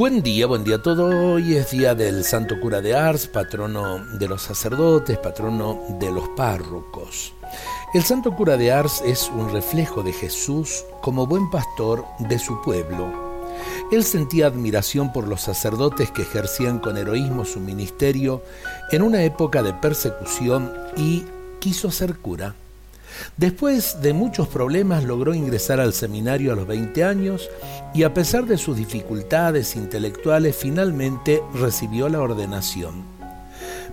Buen día, buen día a todos. Hoy es día del Santo Cura de Ars, patrono de los sacerdotes, patrono de los párrocos. El Santo Cura de Ars es un reflejo de Jesús como buen pastor de su pueblo. Él sentía admiración por los sacerdotes que ejercían con heroísmo su ministerio en una época de persecución y quiso ser cura. Después de muchos problemas logró ingresar al seminario a los 20 años y a pesar de sus dificultades intelectuales finalmente recibió la ordenación.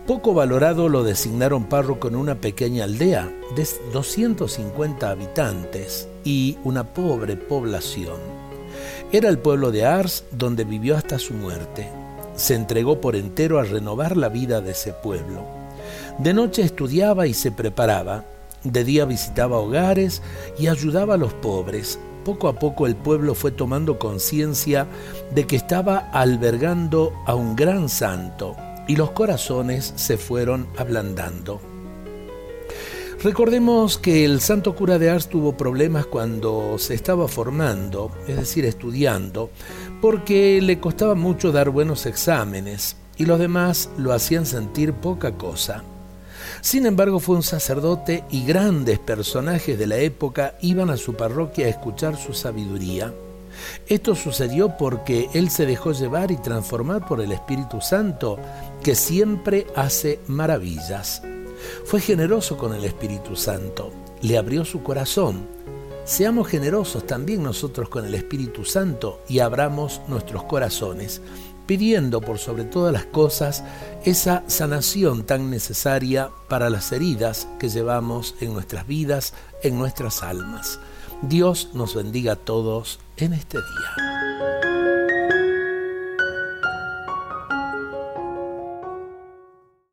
Poco valorado lo designaron párroco en una pequeña aldea de 250 habitantes y una pobre población. Era el pueblo de Ars donde vivió hasta su muerte. Se entregó por entero a renovar la vida de ese pueblo. De noche estudiaba y se preparaba, de día visitaba hogares y ayudaba a los pobres. Poco a poco el pueblo fue tomando conciencia de que estaba albergando a un gran santo y los corazones se fueron ablandando. Recordemos que el santo cura de Ars tuvo problemas cuando se estaba formando, es decir, estudiando, porque le costaba mucho dar buenos exámenes y los demás lo hacían sentir poca cosa. Sin embargo, fue un sacerdote y grandes personajes de la época iban a su parroquia a escuchar su sabiduría. Esto sucedió porque él se dejó llevar y transformar por el Espíritu Santo, que siempre hace maravillas. Fue generoso con el Espíritu Santo, le abrió su corazón. Seamos generosos también nosotros con el Espíritu Santo y abramos nuestros corazones pidiendo por sobre todas las cosas esa sanación tan necesaria para las heridas que llevamos en nuestras vidas, en nuestras almas. Dios nos bendiga a todos en este día.